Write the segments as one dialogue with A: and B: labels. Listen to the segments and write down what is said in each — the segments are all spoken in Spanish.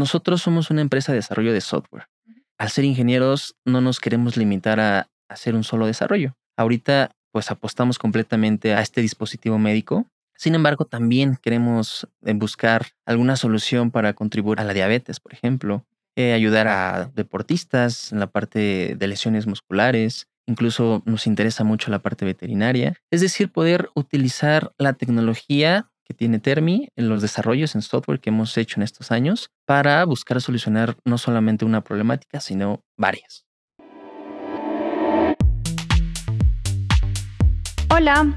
A: nosotros somos una empresa de desarrollo de software. Al ser ingenieros no nos queremos limitar a hacer un solo desarrollo. Ahorita pues apostamos completamente a este dispositivo médico. Sin embargo, también queremos eh, buscar alguna solución para contribuir a la diabetes, por ejemplo, eh, ayudar a deportistas en la parte de lesiones musculares, incluso nos interesa mucho la parte veterinaria, es decir, poder utilizar la tecnología que tiene Termi en los desarrollos en software que hemos hecho en estos años para buscar solucionar no solamente una problemática, sino varias.
B: Hola,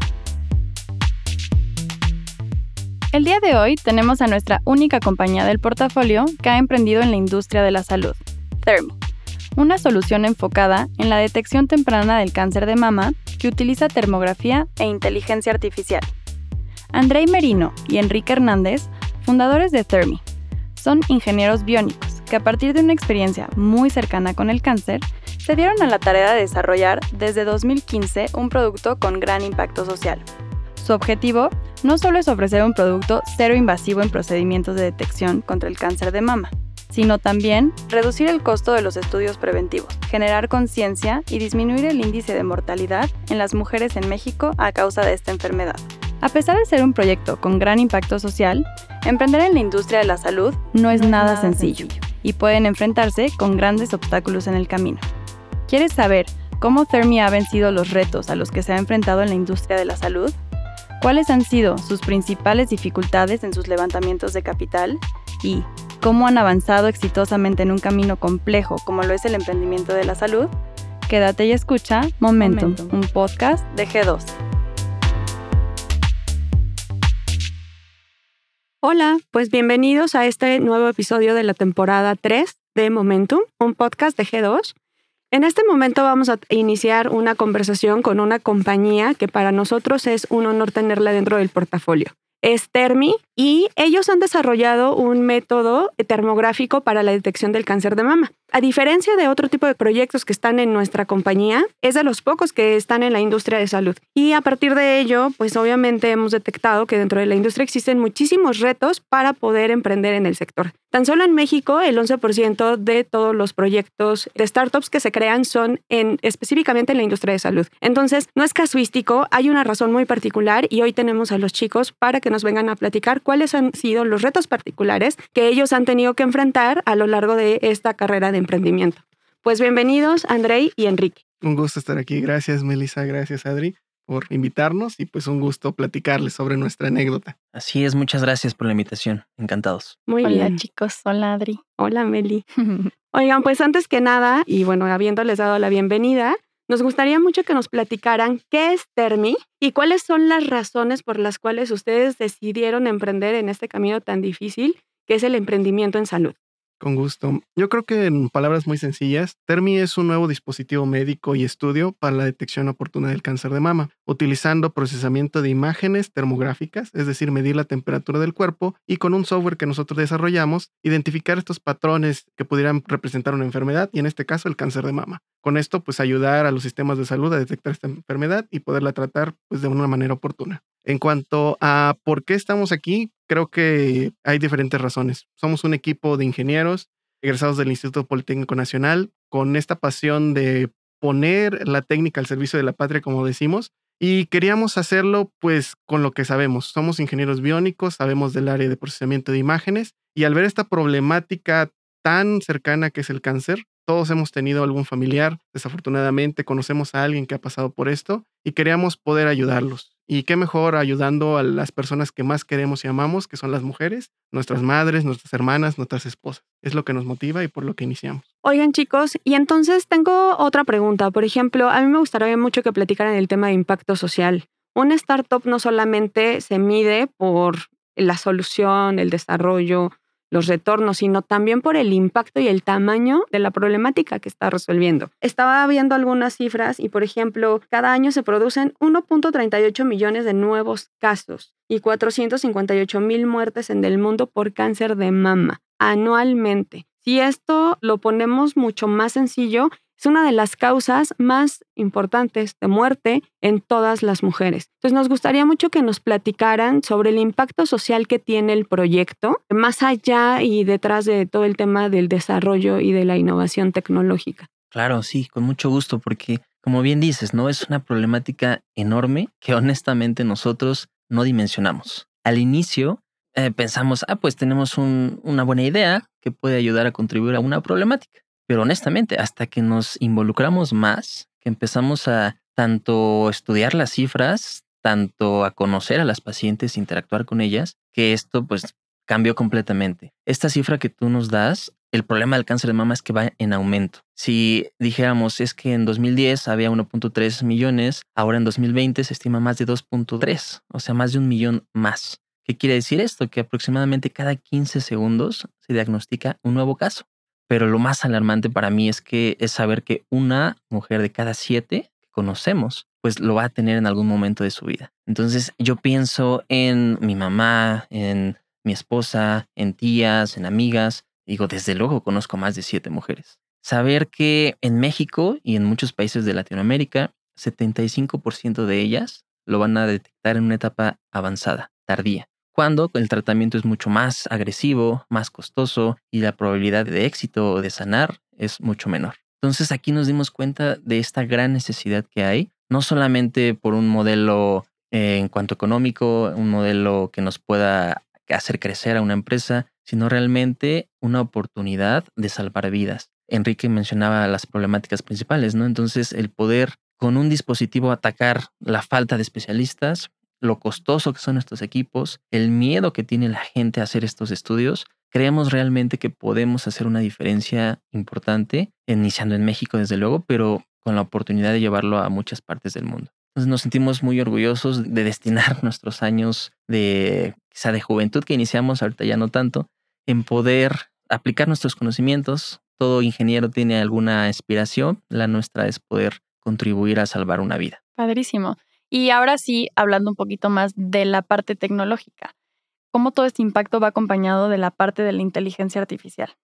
B: El día de hoy tenemos a nuestra única compañía del portafolio que ha emprendido en la industria de la salud, Thermi, una solución enfocada en la detección temprana del cáncer de mama que utiliza termografía e inteligencia artificial. Andrei Merino y Enrique Hernández, fundadores de Thermi, son ingenieros biónicos que a partir de una experiencia muy cercana con el cáncer, se dieron a la tarea de desarrollar desde 2015 un producto con gran impacto social. Su objetivo no solo es ofrecer un producto cero invasivo en procedimientos de detección contra el cáncer de mama, sino también reducir el costo de los estudios preventivos, generar conciencia y disminuir el índice de mortalidad en las mujeres en México a causa de esta enfermedad. A pesar de ser un proyecto con gran impacto social, emprender en la industria de la salud no es nada sencillo y pueden enfrentarse con grandes obstáculos en el camino. ¿Quieres saber cómo Thermi ha vencido los retos a los que se ha enfrentado en la industria de la salud? Cuáles han sido sus principales dificultades en sus levantamientos de capital y cómo han avanzado exitosamente en un camino complejo como lo es el emprendimiento de la salud, quédate y escucha Momentum, un podcast de G2.
C: Hola, pues bienvenidos a este nuevo episodio de la temporada 3 de Momentum, un podcast de G2. En este momento vamos a iniciar una conversación con una compañía que para nosotros es un honor tenerla dentro del portafolio es Termi y ellos han desarrollado un método termográfico para la detección del cáncer de mama. A diferencia de otro tipo de proyectos que están en nuestra compañía, es de los pocos que están en la industria de salud. Y a partir de ello, pues obviamente hemos detectado que dentro de la industria existen muchísimos retos para poder emprender en el sector. Tan solo en México, el 11% de todos los proyectos de startups que se crean son en, específicamente en la industria de salud. Entonces, no es casuístico, hay una razón muy particular y hoy tenemos a los chicos para que nos vengan a platicar cuáles han sido los retos particulares que ellos han tenido que enfrentar a lo largo de esta carrera de emprendimiento. Pues bienvenidos, Andrei y Enrique.
D: Un gusto estar aquí. Gracias, Melissa. Gracias, Adri, por invitarnos y pues un gusto platicarles sobre nuestra anécdota.
A: Así es, muchas gracias por la invitación. Encantados.
B: Muy bien. chicos. Hola, Adri.
C: Hola, Meli. Oigan, pues antes que nada, y bueno, habiéndoles dado la bienvenida, nos gustaría mucho que nos platicaran qué es Termi y cuáles son las razones por las cuales ustedes decidieron emprender en este camino tan difícil que es el emprendimiento en salud.
D: Con gusto. Yo creo que en palabras muy sencillas, Termi es un nuevo dispositivo médico y estudio para la detección oportuna del cáncer de mama, utilizando procesamiento de imágenes termográficas, es decir, medir la temperatura del cuerpo y con un software que nosotros desarrollamos, identificar estos patrones que pudieran representar una enfermedad y en este caso el cáncer de mama. Con esto, pues ayudar a los sistemas de salud a detectar esta enfermedad y poderla tratar pues de una manera oportuna. En cuanto a por qué estamos aquí, creo que hay diferentes razones. Somos un equipo de ingenieros egresados del Instituto Politécnico Nacional con esta pasión de poner la técnica al servicio de la patria, como decimos, y queríamos hacerlo pues con lo que sabemos. Somos ingenieros biónicos, sabemos del área de procesamiento de imágenes y al ver esta problemática tan cercana que es el cáncer, todos hemos tenido algún familiar, desafortunadamente conocemos a alguien que ha pasado por esto y queríamos poder ayudarlos. Y qué mejor ayudando a las personas que más queremos y amamos, que son las mujeres, nuestras madres, nuestras hermanas, nuestras esposas. Es lo que nos motiva y por lo que iniciamos.
C: Oigan chicos, y entonces tengo otra pregunta. Por ejemplo, a mí me gustaría mucho que platicaran el tema de impacto social. Una startup no solamente se mide por la solución, el desarrollo, los retornos, sino también por el impacto y el tamaño de la problemática que está resolviendo. Estaba viendo algunas cifras y, por ejemplo, cada año se producen 1.38 millones de nuevos casos y 458 mil muertes en el mundo por cáncer de mama anualmente. Si esto lo ponemos mucho más sencillo, es una de las causas más importantes de muerte en todas las mujeres. Entonces nos gustaría mucho que nos platicaran sobre el impacto social que tiene el proyecto, más allá y detrás de todo el tema del desarrollo y de la innovación tecnológica.
A: Claro, sí, con mucho gusto, porque como bien dices, ¿no? Es una problemática enorme que honestamente nosotros no dimensionamos. Al inicio eh, pensamos, ah, pues tenemos una buena idea que puede ayudar a contribuir a una problemática. Pero honestamente, hasta que nos involucramos más, que empezamos a tanto estudiar las cifras, tanto a conocer a las pacientes, interactuar con ellas, que esto pues cambió completamente. Esta cifra que tú nos das, el problema del cáncer de mama es que va en aumento. Si dijéramos es que en 2010 había 1.3 millones, ahora en 2020 se estima más de 2.3, o sea, más de un millón más. ¿Qué quiere decir esto? Que aproximadamente cada 15 segundos se diagnostica un nuevo caso. Pero lo más alarmante para mí es que es saber que una mujer de cada siete que conocemos, pues lo va a tener en algún momento de su vida. Entonces yo pienso en mi mamá, en mi esposa, en tías, en amigas. Digo, desde luego conozco más de siete mujeres. Saber que en México y en muchos países de Latinoamérica, 75% de ellas lo van a detectar en una etapa avanzada, tardía cuando el tratamiento es mucho más agresivo, más costoso y la probabilidad de éxito de sanar es mucho menor. Entonces aquí nos dimos cuenta de esta gran necesidad que hay, no solamente por un modelo eh, en cuanto económico, un modelo que nos pueda hacer crecer a una empresa, sino realmente una oportunidad de salvar vidas. Enrique mencionaba las problemáticas principales, ¿no? Entonces, el poder con un dispositivo atacar la falta de especialistas, lo costoso que son estos equipos, el miedo que tiene la gente a hacer estos estudios, creemos realmente que podemos hacer una diferencia importante, iniciando en México desde luego, pero con la oportunidad de llevarlo a muchas partes del mundo. Entonces nos sentimos muy orgullosos de destinar nuestros años de quizá de juventud que iniciamos, ahorita ya no tanto, en poder aplicar nuestros conocimientos. Todo ingeniero tiene alguna aspiración, la nuestra es poder contribuir a salvar una vida.
B: Padrísimo. Y ahora sí, hablando un poquito más de la parte tecnológica, ¿cómo todo este impacto va acompañado de la parte de la inteligencia artificial?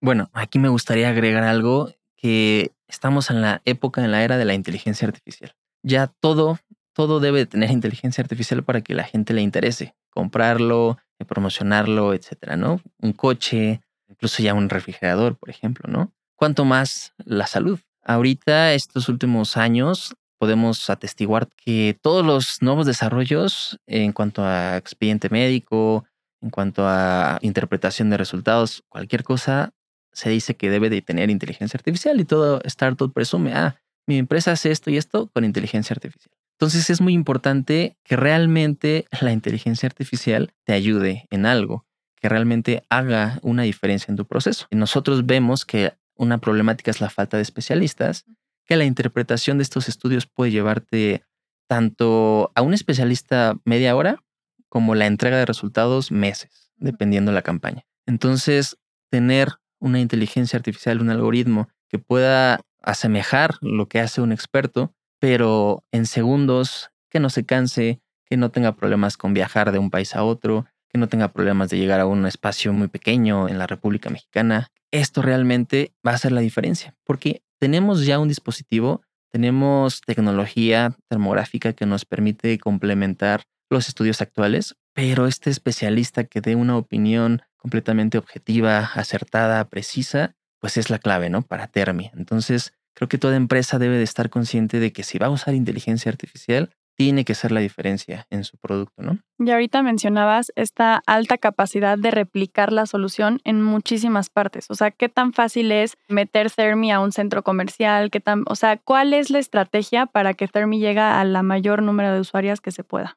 A: Bueno, aquí me gustaría agregar algo que estamos en la época, en la era de la inteligencia artificial. Ya todo, todo debe tener inteligencia artificial para que la gente le interese, comprarlo, eh, promocionarlo, etcétera, ¿no? Un coche, incluso ya un refrigerador, por ejemplo, ¿no? Cuanto más la salud. Ahorita, estos últimos años, podemos atestiguar que todos los nuevos desarrollos en cuanto a expediente médico, en cuanto a interpretación de resultados, cualquier cosa, se dice que debe de tener inteligencia artificial y todo startup presume, ah, mi empresa hace esto y esto con inteligencia artificial. Entonces es muy importante que realmente la inteligencia artificial te ayude en algo, que realmente haga una diferencia en tu proceso. Nosotros vemos que una problemática es la falta de especialistas que la interpretación de estos estudios puede llevarte tanto a un especialista media hora como la entrega de resultados meses, dependiendo de la campaña. Entonces, tener una inteligencia artificial, un algoritmo que pueda asemejar lo que hace un experto, pero en segundos, que no se canse, que no tenga problemas con viajar de un país a otro, que no tenga problemas de llegar a un espacio muy pequeño en la República Mexicana. Esto realmente va a hacer la diferencia, porque tenemos ya un dispositivo, tenemos tecnología termográfica que nos permite complementar los estudios actuales, pero este especialista que dé una opinión completamente objetiva, acertada, precisa, pues es la clave, ¿no? Para Termi. Entonces, creo que toda empresa debe de estar consciente de que si va a usar inteligencia artificial, tiene que ser la diferencia en su producto, ¿no?
B: Y ahorita mencionabas esta alta capacidad de replicar la solución en muchísimas partes. O sea, ¿qué tan fácil es meter Thermi a un centro comercial? ¿Qué tan, o sea, ¿cuál es la estrategia para que Thermi llegue a la mayor número de usuarias que se pueda?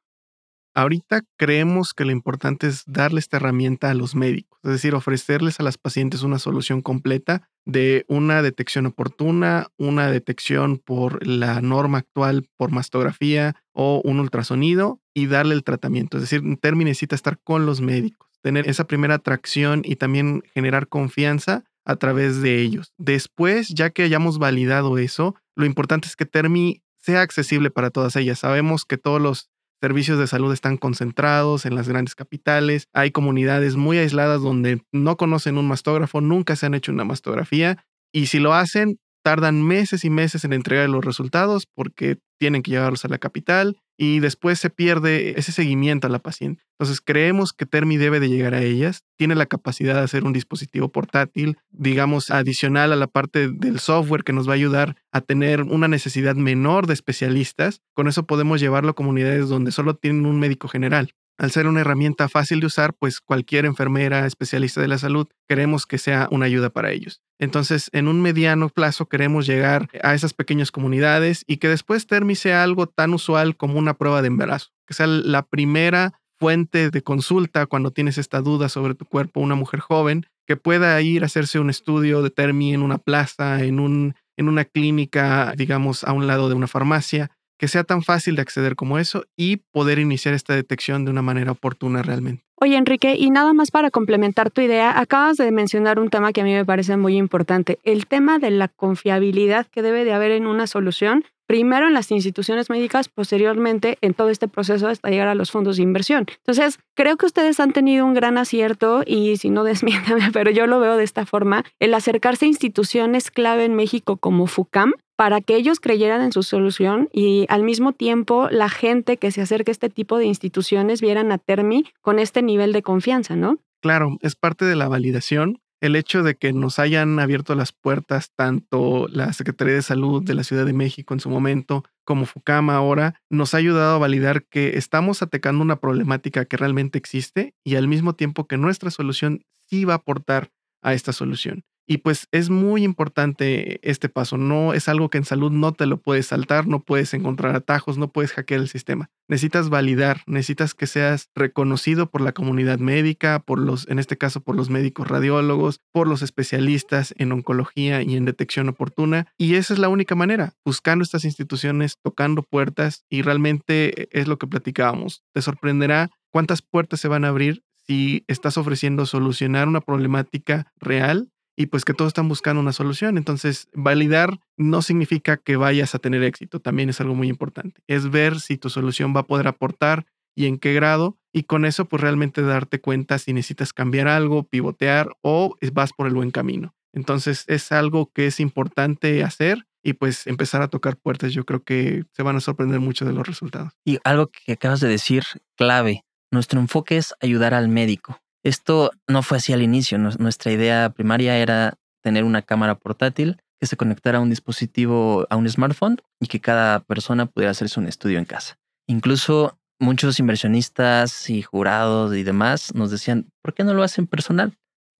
D: Ahorita creemos que lo importante es darle esta herramienta a los médicos, es decir, ofrecerles a las pacientes una solución completa de una detección oportuna, una detección por la norma actual por mastografía o un ultrasonido y darle el tratamiento. Es decir, Termi necesita estar con los médicos. tener esa primera atracción y también generar confianza a través de ellos. Después, ya que hayamos validado eso, lo importante es que Termi sea accesible para todas ellas. Sabemos que todos los servicios de salud están concentrados en las grandes capitales. Hay comunidades muy aisladas donde no conocen un mastógrafo, nunca se han hecho una mastografía y si lo hacen, tardan meses y meses en entregar los resultados porque tienen que llevarlos a la capital y después se pierde ese seguimiento a la paciente. Entonces creemos que Termi debe de llegar a ellas, tiene la capacidad de hacer un dispositivo portátil, digamos, adicional a la parte del software que nos va a ayudar a tener una necesidad menor de especialistas. Con eso podemos llevarlo a comunidades donde solo tienen un médico general. Al ser una herramienta fácil de usar, pues cualquier enfermera, especialista de la salud, queremos que sea una ayuda para ellos. Entonces, en un mediano plazo queremos llegar a esas pequeñas comunidades y que después Termi sea algo tan usual como una prueba de embarazo, que sea la primera fuente de consulta cuando tienes esta duda sobre tu cuerpo, una mujer joven, que pueda ir a hacerse un estudio de Termi en una plaza, en, un, en una clínica, digamos, a un lado de una farmacia, que sea tan fácil de acceder como eso y poder iniciar esta detección de una manera oportuna realmente.
C: Oye, Enrique, y nada más para complementar tu idea, acabas de mencionar un tema que a mí me parece muy importante, el tema de la confiabilidad que debe de haber en una solución, primero en las instituciones médicas, posteriormente en todo este proceso hasta llegar a los fondos de inversión. Entonces, creo que ustedes han tenido un gran acierto y si no desmiéntame, pero yo lo veo de esta forma, el acercarse a instituciones clave en México como FUCAM, para que ellos creyeran en su solución y al mismo tiempo la gente que se acerque a este tipo de instituciones vieran a Termi con este nivel de confianza, ¿no?
D: Claro, es parte de la validación. El hecho de que nos hayan abierto las puertas tanto la Secretaría de Salud de la Ciudad de México en su momento como Fucama ahora nos ha ayudado a validar que estamos atacando una problemática que realmente existe y al mismo tiempo que nuestra solución sí va a aportar a esta solución. Y pues es muy importante este paso. No es algo que en salud no te lo puedes saltar, no puedes encontrar atajos, no puedes hackear el sistema. Necesitas validar, necesitas que seas reconocido por la comunidad médica, por los, en este caso, por los médicos radiólogos, por los especialistas en oncología y en detección oportuna. Y esa es la única manera, buscando estas instituciones, tocando puertas y realmente es lo que platicábamos. Te sorprenderá cuántas puertas se van a abrir si estás ofreciendo solucionar una problemática real y pues que todos están buscando una solución. Entonces, validar no significa que vayas a tener éxito, también es algo muy importante. Es ver si tu solución va a poder aportar y en qué grado y con eso pues realmente darte cuenta si necesitas cambiar algo, pivotear o vas por el buen camino. Entonces, es algo que es importante hacer y pues empezar a tocar puertas. Yo creo que se van a sorprender mucho de los resultados.
A: Y algo que acabas de decir, clave, nuestro enfoque es ayudar al médico esto no fue así al inicio. Nuestra idea primaria era tener una cámara portátil que se conectara a un dispositivo, a un smartphone y que cada persona pudiera hacerse un estudio en casa. Incluso muchos inversionistas y jurados y demás nos decían, ¿por qué no lo hacen personal?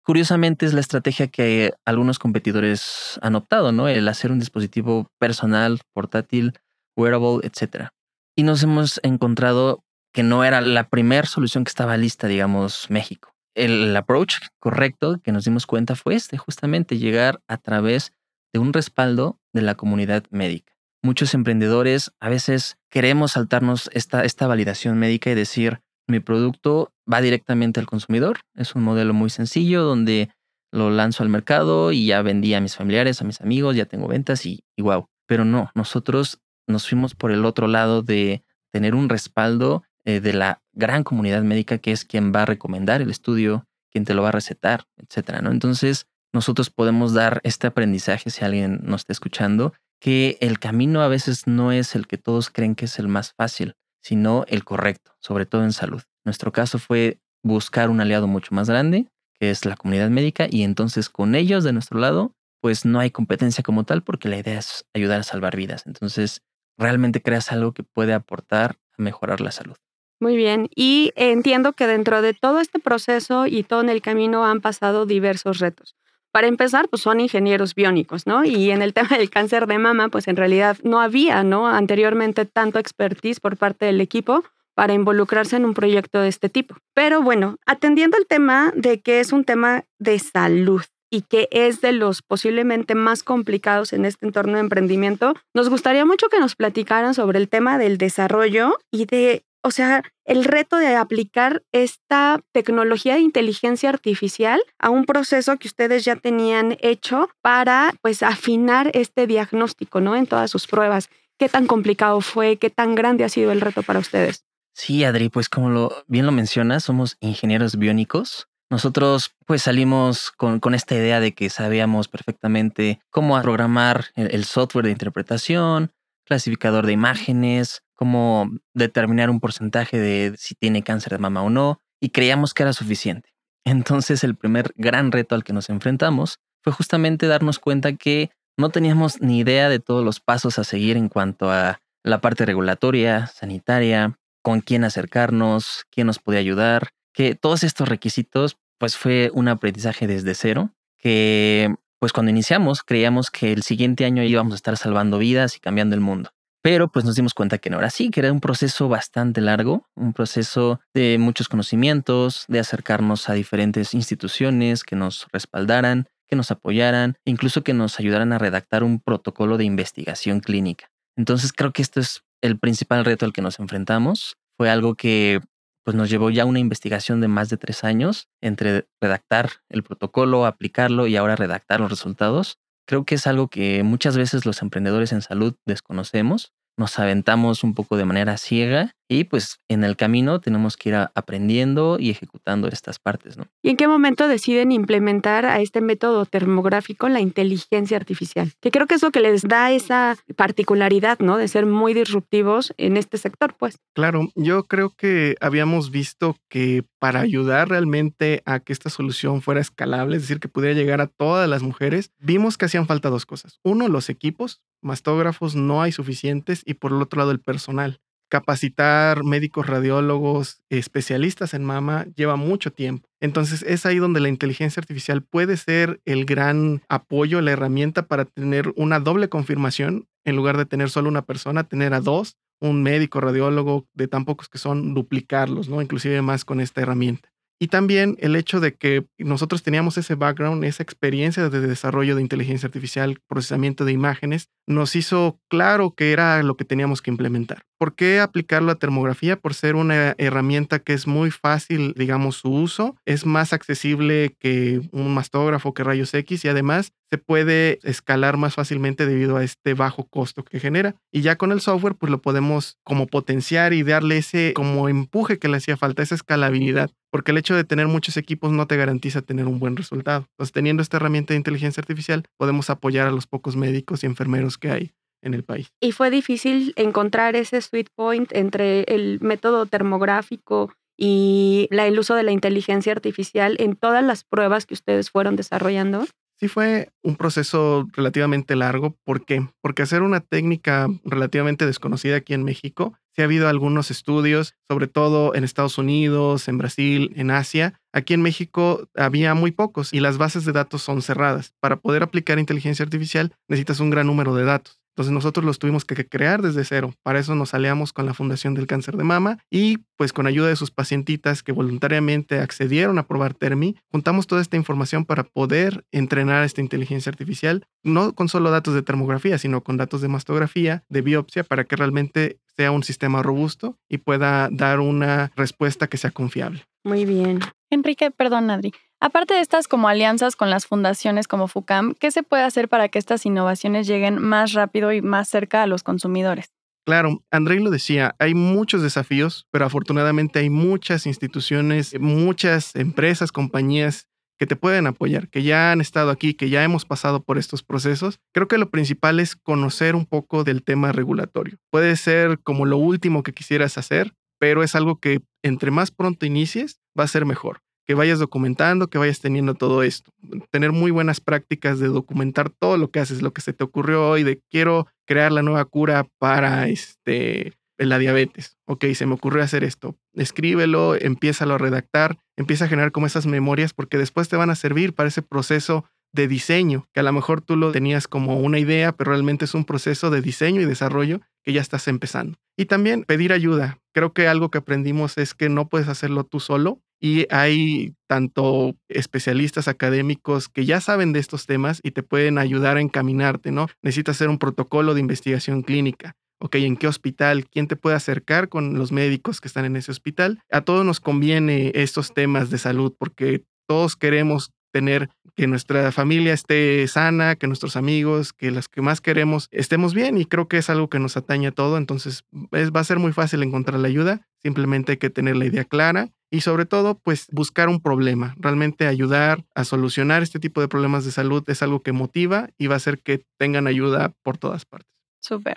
A: Curiosamente es la estrategia que algunos competidores han optado, ¿no? El hacer un dispositivo personal, portátil, wearable, etc. Y nos hemos encontrado que no era la primera solución que estaba lista, digamos, México el approach correcto que nos dimos cuenta fue este, justamente llegar a través de un respaldo de la comunidad médica. Muchos emprendedores a veces queremos saltarnos esta, esta validación médica y decir, mi producto va directamente al consumidor. Es un modelo muy sencillo donde lo lanzo al mercado y ya vendí a mis familiares, a mis amigos, ya tengo ventas y, y wow. Pero no, nosotros nos fuimos por el otro lado de tener un respaldo eh, de la gran comunidad médica que es quien va a recomendar el estudio, quien te lo va a recetar, etcétera, ¿no? Entonces, nosotros podemos dar este aprendizaje si alguien nos está escuchando, que el camino a veces no es el que todos creen que es el más fácil, sino el correcto, sobre todo en salud. Nuestro caso fue buscar un aliado mucho más grande, que es la comunidad médica, y entonces con ellos de nuestro lado, pues no hay competencia como tal, porque la idea es ayudar a salvar vidas. Entonces, realmente creas algo que puede aportar a mejorar la salud.
C: Muy bien. Y entiendo que dentro de todo este proceso y todo en el camino han pasado diversos retos. Para empezar, pues son ingenieros biónicos, ¿no? Y en el tema del cáncer de mama, pues en realidad no había, ¿no? Anteriormente tanto expertise por parte del equipo para involucrarse en un proyecto de este tipo. Pero bueno, atendiendo el tema de que es un tema de salud y que es de los posiblemente más complicados en este entorno de emprendimiento, nos gustaría mucho que nos platicaran sobre el tema del desarrollo y de o sea, el reto de aplicar esta tecnología de inteligencia artificial a un proceso que ustedes ya tenían hecho para pues afinar este diagnóstico, ¿no? En todas sus pruebas. ¿Qué tan complicado fue? ¿Qué tan grande ha sido el reto para ustedes?
A: Sí, Adri, pues como lo, bien lo mencionas, somos ingenieros biónicos. Nosotros pues salimos con, con, esta idea de que sabíamos perfectamente cómo programar el software de interpretación, clasificador de imágenes, cómo determinar un porcentaje de si tiene cáncer de mama o no, y creíamos que era suficiente. Entonces el primer gran reto al que nos enfrentamos fue justamente darnos cuenta que no teníamos ni idea de todos los pasos a seguir en cuanto a la parte regulatoria, sanitaria, con quién acercarnos, quién nos podía ayudar, que todos estos requisitos pues fue un aprendizaje desde cero, que pues cuando iniciamos creíamos que el siguiente año íbamos a estar salvando vidas y cambiando el mundo. Pero pues nos dimos cuenta que no era así, que era un proceso bastante largo, un proceso de muchos conocimientos, de acercarnos a diferentes instituciones que nos respaldaran, que nos apoyaran, incluso que nos ayudaran a redactar un protocolo de investigación clínica. Entonces creo que esto es el principal reto al que nos enfrentamos. Fue algo que pues nos llevó ya una investigación de más de tres años entre redactar el protocolo, aplicarlo y ahora redactar los resultados. Creo que es algo que muchas veces los emprendedores en salud desconocemos nos aventamos un poco de manera ciega y pues en el camino tenemos que ir aprendiendo y ejecutando estas partes, ¿no?
C: ¿Y en qué momento deciden implementar a este método termográfico la inteligencia artificial? Que creo que es lo que les da esa particularidad, ¿no? De ser muy disruptivos en este sector, pues.
D: Claro, yo creo que habíamos visto que para ayudar realmente a que esta solución fuera escalable, es decir, que pudiera llegar a todas las mujeres, vimos que hacían falta dos cosas. Uno, los equipos, mastógrafos no hay suficientes y por el otro lado el personal. Capacitar médicos radiólogos, especialistas en mama, lleva mucho tiempo. Entonces es ahí donde la inteligencia artificial puede ser el gran apoyo, la herramienta para tener una doble confirmación, en lugar de tener solo una persona, tener a dos, un médico radiólogo, de tan pocos que son, duplicarlos, ¿no? Inclusive más con esta herramienta. Y también el hecho de que nosotros teníamos ese background, esa experiencia de desarrollo de inteligencia artificial, procesamiento de imágenes, nos hizo claro que era lo que teníamos que implementar. ¿Por qué aplicarlo a termografía? Por ser una herramienta que es muy fácil, digamos, su uso, es más accesible que un mastógrafo, que rayos X y además se puede escalar más fácilmente debido a este bajo costo que genera. Y ya con el software, pues lo podemos como potenciar y darle ese como empuje que le hacía falta, esa escalabilidad, porque el hecho de tener muchos equipos no te garantiza tener un buen resultado. Entonces, teniendo esta herramienta de inteligencia artificial, podemos apoyar a los pocos médicos y enfermeros que hay en el país.
C: Y fue difícil encontrar ese sweet point entre el método termográfico y el uso de la inteligencia artificial en todas las pruebas que ustedes fueron desarrollando.
D: Sí fue un proceso relativamente largo. ¿Por qué? Porque hacer una técnica relativamente desconocida aquí en México, sí ha habido algunos estudios, sobre todo en Estados Unidos, en Brasil, en Asia. Aquí en México había muy pocos y las bases de datos son cerradas. Para poder aplicar inteligencia artificial necesitas un gran número de datos. Entonces nosotros los tuvimos que crear desde cero. Para eso nos aliamos con la Fundación del Cáncer de Mama y pues con ayuda de sus pacientitas que voluntariamente accedieron a probar Termi, juntamos toda esta información para poder entrenar esta inteligencia artificial, no con solo datos de termografía, sino con datos de mastografía, de biopsia, para que realmente sea un sistema robusto y pueda dar una respuesta que sea confiable.
C: Muy bien.
B: Enrique, perdón, Adri. Aparte de estas como alianzas con las fundaciones como FUCAM, ¿qué se puede hacer para que estas innovaciones lleguen más rápido y más cerca a los consumidores?
D: Claro, Andrei lo decía, hay muchos desafíos, pero afortunadamente hay muchas instituciones, muchas empresas, compañías que te pueden apoyar, que ya han estado aquí, que ya hemos pasado por estos procesos. Creo que lo principal es conocer un poco del tema regulatorio. Puede ser como lo último que quisieras hacer, pero es algo que entre más pronto inicies, va a ser mejor que vayas documentando, que vayas teniendo todo esto. Tener muy buenas prácticas de documentar todo lo que haces, lo que se te ocurrió hoy, de quiero crear la nueva cura para este, la diabetes. Ok, se me ocurrió hacer esto. Escríbelo, empieza a redactar, empieza a generar como esas memorias porque después te van a servir para ese proceso de diseño, que a lo mejor tú lo tenías como una idea, pero realmente es un proceso de diseño y desarrollo que ya estás empezando. Y también pedir ayuda. Creo que algo que aprendimos es que no puedes hacerlo tú solo y hay tanto especialistas académicos que ya saben de estos temas y te pueden ayudar a encaminarte, ¿no? Necesitas hacer un protocolo de investigación clínica. ok, ¿en qué hospital? ¿Quién te puede acercar con los médicos que están en ese hospital? A todos nos conviene estos temas de salud porque todos queremos tener que nuestra familia esté sana, que nuestros amigos, que las que más queremos estemos bien y creo que es algo que nos atañe a todo, entonces va a ser muy fácil encontrar la ayuda, simplemente hay que tener la idea clara y sobre todo pues buscar un problema, realmente ayudar a solucionar este tipo de problemas de salud es algo que motiva y va a hacer que tengan ayuda por todas partes.
B: Súper.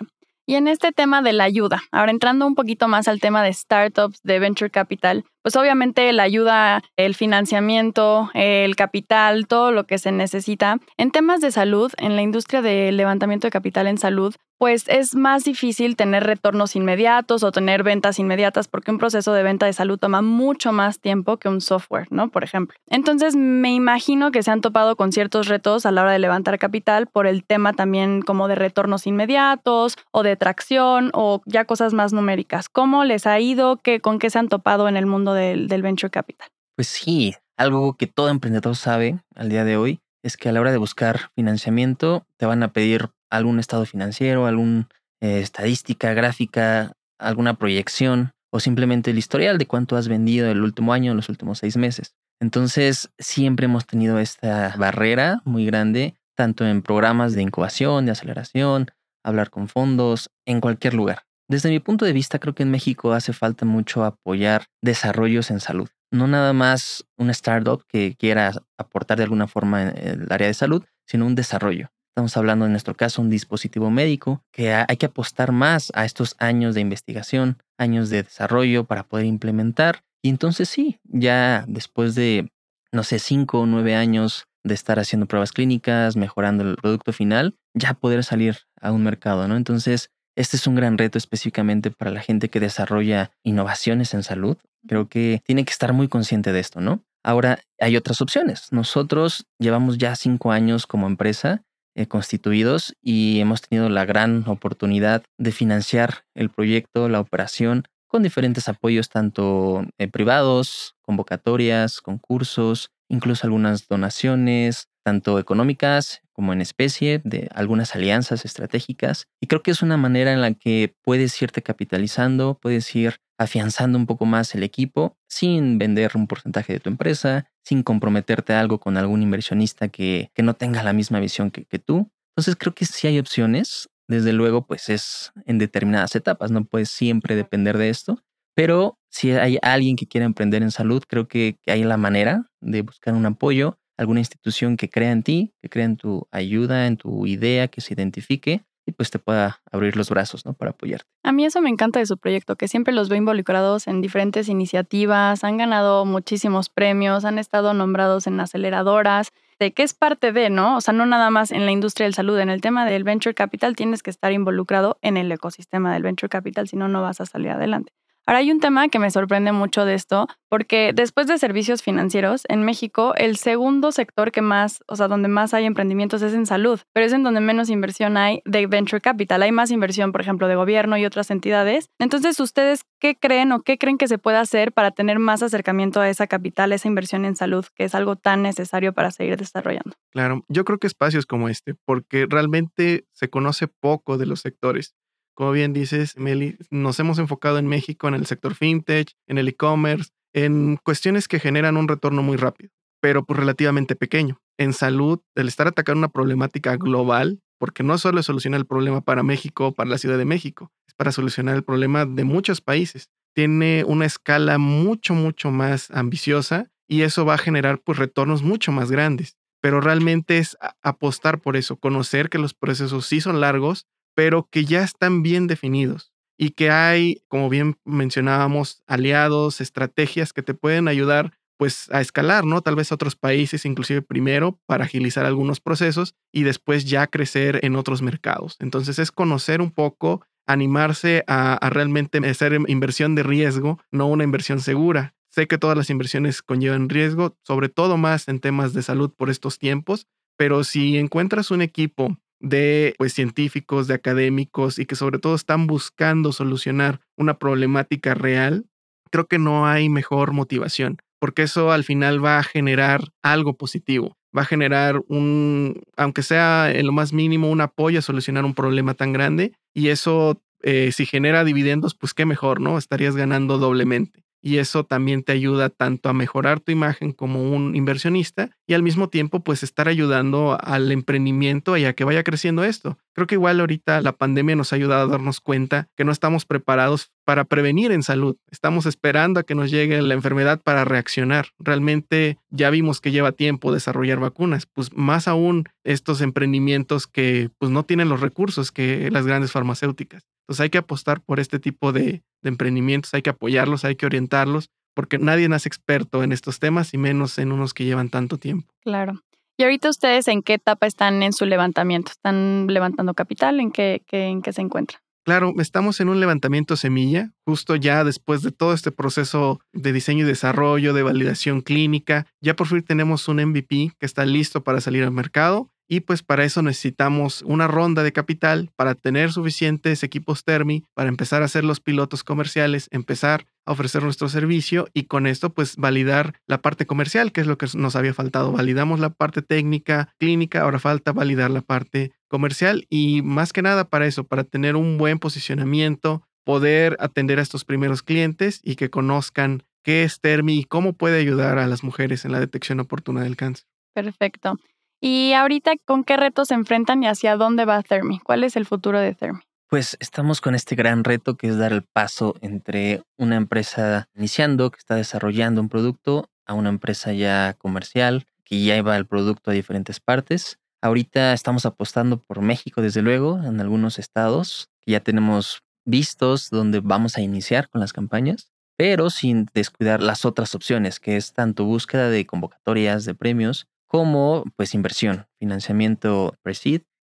B: Y en este tema de la ayuda, ahora entrando un poquito más al tema de startups, de venture capital, pues obviamente la ayuda, el financiamiento, el capital, todo lo que se necesita. En temas de salud, en la industria del levantamiento de capital en salud, pues es más difícil tener retornos inmediatos o tener ventas inmediatas porque un proceso de venta de salud toma mucho más tiempo que un software, ¿no? Por ejemplo. Entonces, me imagino que se han topado con ciertos retos a la hora de levantar capital por el tema también como de retornos inmediatos o de tracción o ya cosas más numéricas. ¿Cómo les ha ido? ¿Qué, ¿Con qué se han topado en el mundo del, del venture capital?
A: Pues sí, algo que todo emprendedor sabe al día de hoy es que a la hora de buscar financiamiento te van a pedir algún estado financiero, alguna eh, estadística gráfica, alguna proyección o simplemente el historial de cuánto has vendido el último año, los últimos seis meses. Entonces, siempre hemos tenido esta barrera muy grande, tanto en programas de incubación, de aceleración, hablar con fondos, en cualquier lugar. Desde mi punto de vista, creo que en México hace falta mucho apoyar desarrollos en salud. No nada más una startup que quiera aportar de alguna forma en el área de salud, sino un desarrollo. Estamos hablando en nuestro caso un dispositivo médico que hay que apostar más a estos años de investigación, años de desarrollo para poder implementar. Y entonces sí, ya después de, no sé, cinco o nueve años de estar haciendo pruebas clínicas, mejorando el producto final, ya poder salir a un mercado, ¿no? Entonces, este es un gran reto específicamente para la gente que desarrolla innovaciones en salud. Creo que tiene que estar muy consciente de esto, ¿no? Ahora, hay otras opciones. Nosotros llevamos ya cinco años como empresa constituidos y hemos tenido la gran oportunidad de financiar el proyecto, la operación, con diferentes apoyos tanto eh, privados, convocatorias, concursos, incluso algunas donaciones, tanto económicas como en especie, de algunas alianzas estratégicas. Y creo que es una manera en la que puedes irte capitalizando, puedes ir afianzando un poco más el equipo sin vender un porcentaje de tu empresa, sin comprometerte algo con algún inversionista que, que no tenga la misma visión que, que tú. Entonces creo que si hay opciones. Desde luego, pues es en determinadas etapas, no puedes siempre depender de esto, pero si hay alguien que quiera emprender en salud, creo que hay la manera de buscar un apoyo, alguna institución que crea en ti, que crea en tu ayuda, en tu idea, que se identifique y pues te pueda abrir los brazos, ¿no? Para apoyarte.
B: A mí eso me encanta de su proyecto, que siempre los veo involucrados en diferentes iniciativas, han ganado muchísimos premios, han estado nombrados en aceleradoras, de que es parte de, ¿no? O sea, no nada más en la industria del salud, en el tema del venture capital tienes que estar involucrado en el ecosistema del venture capital, si no, no vas a salir adelante. Ahora hay un tema que me sorprende mucho de esto, porque después de servicios financieros, en México el segundo sector que más, o sea, donde más hay emprendimientos es en salud, pero es en donde menos inversión hay de venture capital. Hay más inversión, por ejemplo, de gobierno y otras entidades. Entonces, ¿ustedes qué creen o qué creen que se puede hacer para tener más acercamiento a esa capital, a esa inversión en salud, que es algo tan necesario para seguir desarrollando?
D: Claro, yo creo que espacios como este, porque realmente se conoce poco de los sectores. Como bien dices, Meli, nos hemos enfocado en México en el sector fintech, en el e-commerce, en cuestiones que generan un retorno muy rápido, pero pues relativamente pequeño. En salud, el estar atacando una problemática global, porque no solo es solucionar el problema para México o para la Ciudad de México, es para solucionar el problema de muchos países. Tiene una escala mucho, mucho más ambiciosa y eso va a generar pues retornos mucho más grandes. Pero realmente es apostar por eso, conocer que los procesos sí son largos, pero que ya están bien definidos y que hay, como bien mencionábamos, aliados, estrategias que te pueden ayudar pues a escalar, ¿no? Tal vez a otros países, inclusive primero para agilizar algunos procesos y después ya crecer en otros mercados. Entonces es conocer un poco, animarse a, realmente hacer inversión de riesgo, no una inversión segura. Sé que todas las inversiones conllevan riesgo, sobre todo más en temas de salud por estos tiempos, pero si encuentras un equipo de pues, científicos, de académicos y que sobre todo están buscando solucionar una problemática real, creo que no hay mejor motivación, porque eso al final va a generar algo positivo, va a generar un, aunque sea en lo más mínimo, un apoyo a solucionar un problema tan grande y eso eh, si genera dividendos, pues qué mejor, ¿no? Estarías ganando doblemente y eso también te ayuda tanto a mejorar tu imagen como un inversionista y al mismo tiempo pues estar ayudando al emprendimiento y a que vaya creciendo esto. Creo que igual ahorita la pandemia nos ha ayudado a darnos cuenta que no estamos preparados para prevenir en salud. Estamos esperando a que nos llegue la enfermedad para reaccionar. Realmente ya vimos que lleva tiempo desarrollar vacunas, pues más aún estos emprendimientos que pues no tienen los recursos que las grandes farmacéuticas. Entonces hay que apostar por este tipo de, emprendimientos, hay que apoyarlos, hay que orientarlos, porque nadie nace experto en estos temas y menos en unos que llevan tanto tiempo.
B: Claro. ¿Y ahorita ustedes en qué etapa están en su levantamiento? ¿Están levantando capital? ¿En qué, en qué se encuentran?
D: Claro, estamos en un levantamiento semilla, justo ya después de todo este proceso de diseño y desarrollo, de validación clínica. Ya por fin tenemos un MVP que está listo para salir al mercado y pues para eso necesitamos una ronda de capital para tener suficientes equipos Termi para empezar a hacer los pilotos comerciales, empezar a ofrecer nuestro servicio y con esto pues validar la parte comercial, que es lo que nos había faltado. Validamos la parte técnica, clínica, ahora falta validar la parte comercial y más que nada para eso, para tener un buen posicionamiento, poder atender a estos primeros clientes y que conozcan qué es Termi y cómo puede ayudar a las mujeres en la detección oportuna del cáncer.
B: Perfecto. Y ahorita, ¿con qué retos se enfrentan y hacia dónde va Thermi? ¿Cuál es el futuro de Thermi?
A: Pues estamos con este gran reto que es dar el paso entre una empresa iniciando, que está desarrollando un producto, a una empresa ya comercial, que ya lleva el producto a diferentes partes. Ahorita estamos apostando por México, desde luego, en algunos estados, ya tenemos vistos donde vamos a iniciar con las campañas, pero sin descuidar las otras opciones, que es tanto búsqueda de convocatorias de premios como pues inversión, financiamiento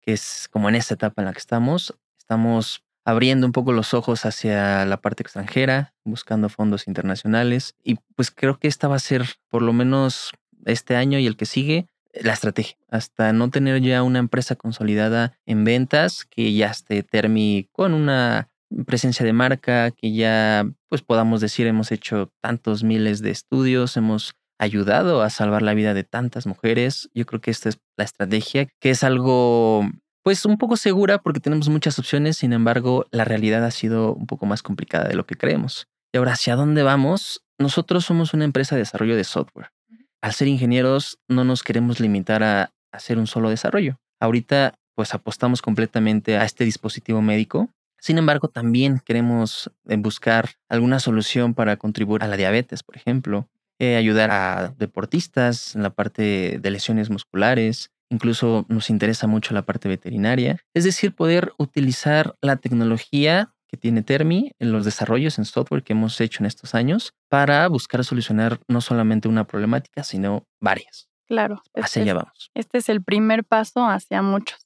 A: que es como en esta etapa en la que estamos. Estamos abriendo un poco los ojos hacia la parte extranjera, buscando fondos internacionales y pues creo que esta va a ser por lo menos este año y el que sigue la estrategia, hasta no tener ya una empresa consolidada en ventas que ya esté Termi con una presencia de marca, que ya pues podamos decir hemos hecho tantos miles de estudios, hemos ayudado a salvar la vida de tantas mujeres. Yo creo que esta es la estrategia, que es algo pues un poco segura porque tenemos muchas opciones, sin embargo, la realidad ha sido un poco más complicada de lo que creemos. Y ahora, ¿hacia dónde vamos? Nosotros somos una empresa de desarrollo de software. Al ser ingenieros, no nos queremos limitar a hacer un solo desarrollo. Ahorita, pues apostamos completamente a este dispositivo médico. Sin embargo, también queremos buscar alguna solución para contribuir a la diabetes, por ejemplo, eh, ayudar a deportistas en la parte de lesiones musculares, incluso nos interesa mucho la parte veterinaria, es decir, poder utilizar la tecnología que tiene Termi en los desarrollos en software que hemos hecho en estos años para buscar solucionar no solamente una problemática, sino varias.
B: Claro.
A: Hacia este allá vamos.
B: Este es el primer paso hacia muchos.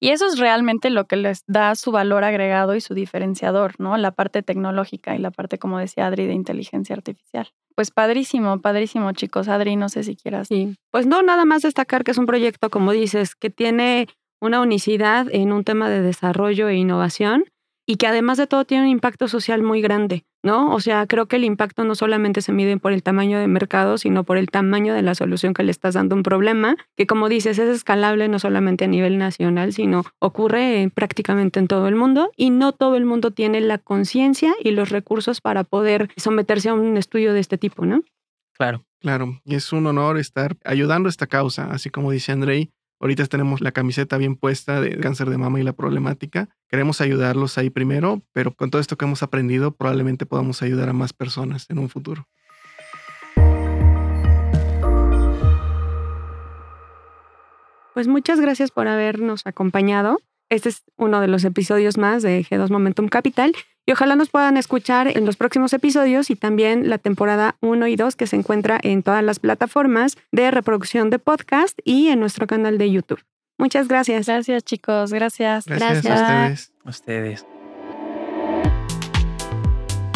B: Y eso es realmente lo que les da su valor agregado y su diferenciador, ¿no? La parte tecnológica y la parte, como decía Adri, de inteligencia artificial. Pues padrísimo, padrísimo, chicos. Adri, no sé si quieras.
C: Sí, pues no, nada más destacar que es un proyecto, como dices, que tiene una unicidad en un tema de desarrollo e innovación y que además de todo tiene un impacto social muy grande, ¿no? O sea, creo que el impacto no solamente se mide por el tamaño de mercado, sino por el tamaño de la solución que le estás dando a un problema, que como dices, es escalable no solamente a nivel nacional, sino ocurre prácticamente en todo el mundo y no todo el mundo tiene la conciencia y los recursos para poder someterse a un estudio de este tipo, ¿no?
A: Claro.
D: Claro, y es un honor estar ayudando a esta causa, así como dice Andrei, Ahorita tenemos la camiseta bien puesta de cáncer de mama y la problemática. Queremos ayudarlos ahí primero, pero con todo esto que hemos aprendido probablemente podamos ayudar a más personas en un futuro.
C: Pues muchas gracias por habernos acompañado. Este es uno de los episodios más de G2 Momentum Capital y ojalá nos puedan escuchar en los próximos episodios y también la temporada 1 y 2 que se encuentra en todas las plataformas de reproducción de podcast y en nuestro canal de YouTube. Muchas gracias.
B: Gracias chicos, gracias.
D: Gracias, a ustedes.
A: A ustedes.